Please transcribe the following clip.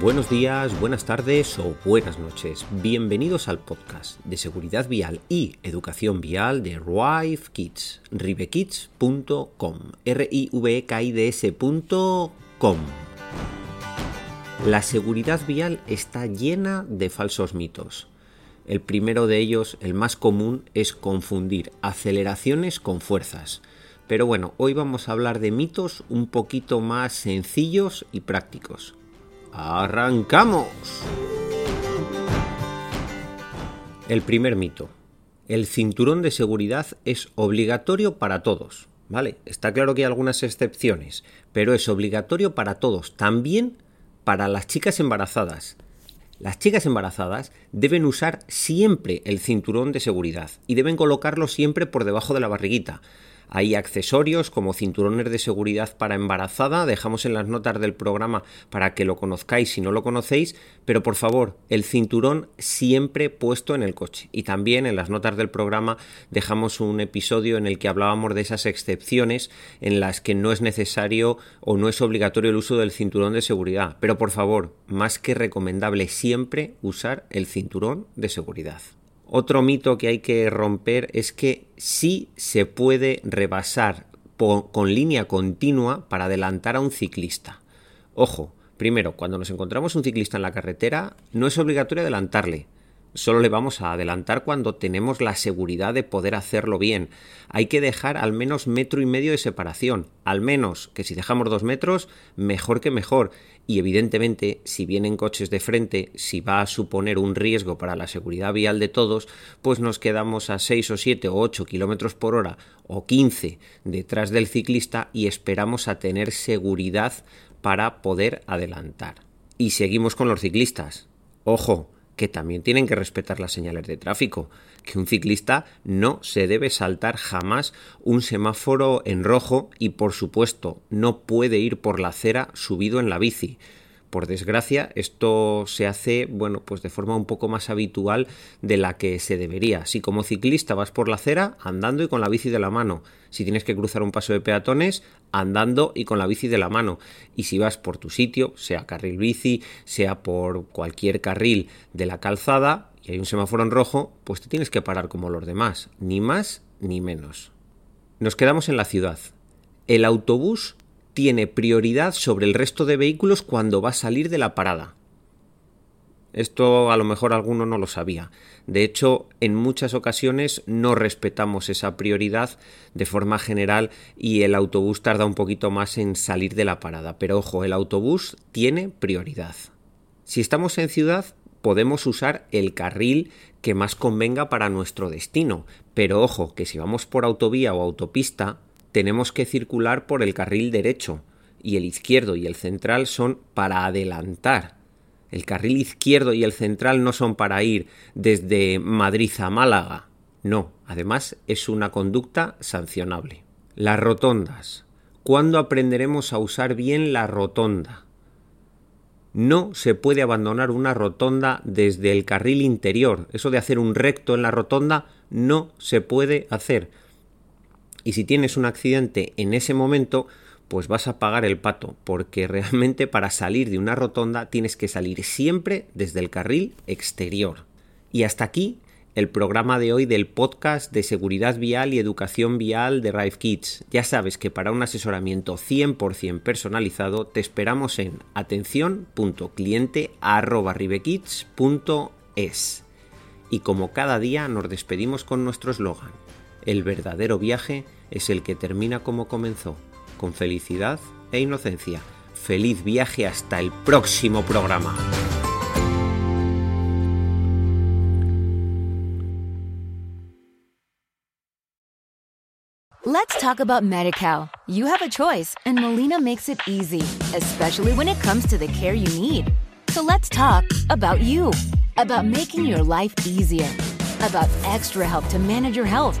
Buenos días, buenas tardes o buenas noches. Bienvenidos al podcast de seguridad vial y educación vial de Rive Kids, rivekids.com, r i e k i d s.com. La seguridad vial está llena de falsos mitos. El primero de ellos, el más común, es confundir aceleraciones con fuerzas. Pero bueno, hoy vamos a hablar de mitos un poquito más sencillos y prácticos. ¡Arrancamos! El primer mito. El cinturón de seguridad es obligatorio para todos. ¿Vale? Está claro que hay algunas excepciones, pero es obligatorio para todos, también para las chicas embarazadas. Las chicas embarazadas deben usar siempre el cinturón de seguridad y deben colocarlo siempre por debajo de la barriguita. Hay accesorios como cinturones de seguridad para embarazada, dejamos en las notas del programa para que lo conozcáis si no lo conocéis, pero por favor, el cinturón siempre puesto en el coche. Y también en las notas del programa dejamos un episodio en el que hablábamos de esas excepciones en las que no es necesario o no es obligatorio el uso del cinturón de seguridad. Pero por favor, más que recomendable siempre usar el cinturón de seguridad. Otro mito que hay que romper es que sí se puede rebasar con línea continua para adelantar a un ciclista. Ojo, primero, cuando nos encontramos un ciclista en la carretera, no es obligatorio adelantarle. Solo le vamos a adelantar cuando tenemos la seguridad de poder hacerlo bien. Hay que dejar al menos metro y medio de separación. Al menos que si dejamos dos metros, mejor que mejor. Y evidentemente, si vienen coches de frente, si va a suponer un riesgo para la seguridad vial de todos, pues nos quedamos a 6 o 7 o 8 kilómetros por hora o 15 detrás del ciclista y esperamos a tener seguridad para poder adelantar. Y seguimos con los ciclistas. Ojo, que también tienen que respetar las señales de tráfico, que un ciclista no se debe saltar jamás un semáforo en rojo y por supuesto no puede ir por la acera subido en la bici. Por desgracia, esto se hace, bueno, pues de forma un poco más habitual de la que se debería. Si como ciclista vas por la acera, andando y con la bici de la mano. Si tienes que cruzar un paso de peatones, andando y con la bici de la mano. Y si vas por tu sitio, sea carril bici, sea por cualquier carril de la calzada, y hay un semáforo en rojo, pues te tienes que parar como los demás, ni más ni menos. Nos quedamos en la ciudad. El autobús tiene prioridad sobre el resto de vehículos cuando va a salir de la parada. Esto a lo mejor alguno no lo sabía. De hecho, en muchas ocasiones no respetamos esa prioridad de forma general y el autobús tarda un poquito más en salir de la parada. Pero ojo, el autobús tiene prioridad. Si estamos en ciudad, podemos usar el carril que más convenga para nuestro destino. Pero ojo, que si vamos por autovía o autopista, tenemos que circular por el carril derecho y el izquierdo y el central son para adelantar. El carril izquierdo y el central no son para ir desde Madrid a Málaga. No, además es una conducta sancionable. Las rotondas. ¿Cuándo aprenderemos a usar bien la rotonda? No se puede abandonar una rotonda desde el carril interior. Eso de hacer un recto en la rotonda no se puede hacer y si tienes un accidente en ese momento, pues vas a pagar el pato, porque realmente para salir de una rotonda tienes que salir siempre desde el carril exterior. Y hasta aquí el programa de hoy del podcast de seguridad vial y educación vial de Rive Kids. Ya sabes que para un asesoramiento 100% personalizado te esperamos en atención.cliente@rivekids.es. Y como cada día nos despedimos con nuestro eslogan el verdadero viaje es el que termina como comenzó, con felicidad e inocencia. Feliz viaje hasta el próximo programa. Let's talk about MediCal. You have a choice, and Molina makes it easy, especially when it comes to the care you need. So let's talk about you, about making your life easier, about extra help to manage your health.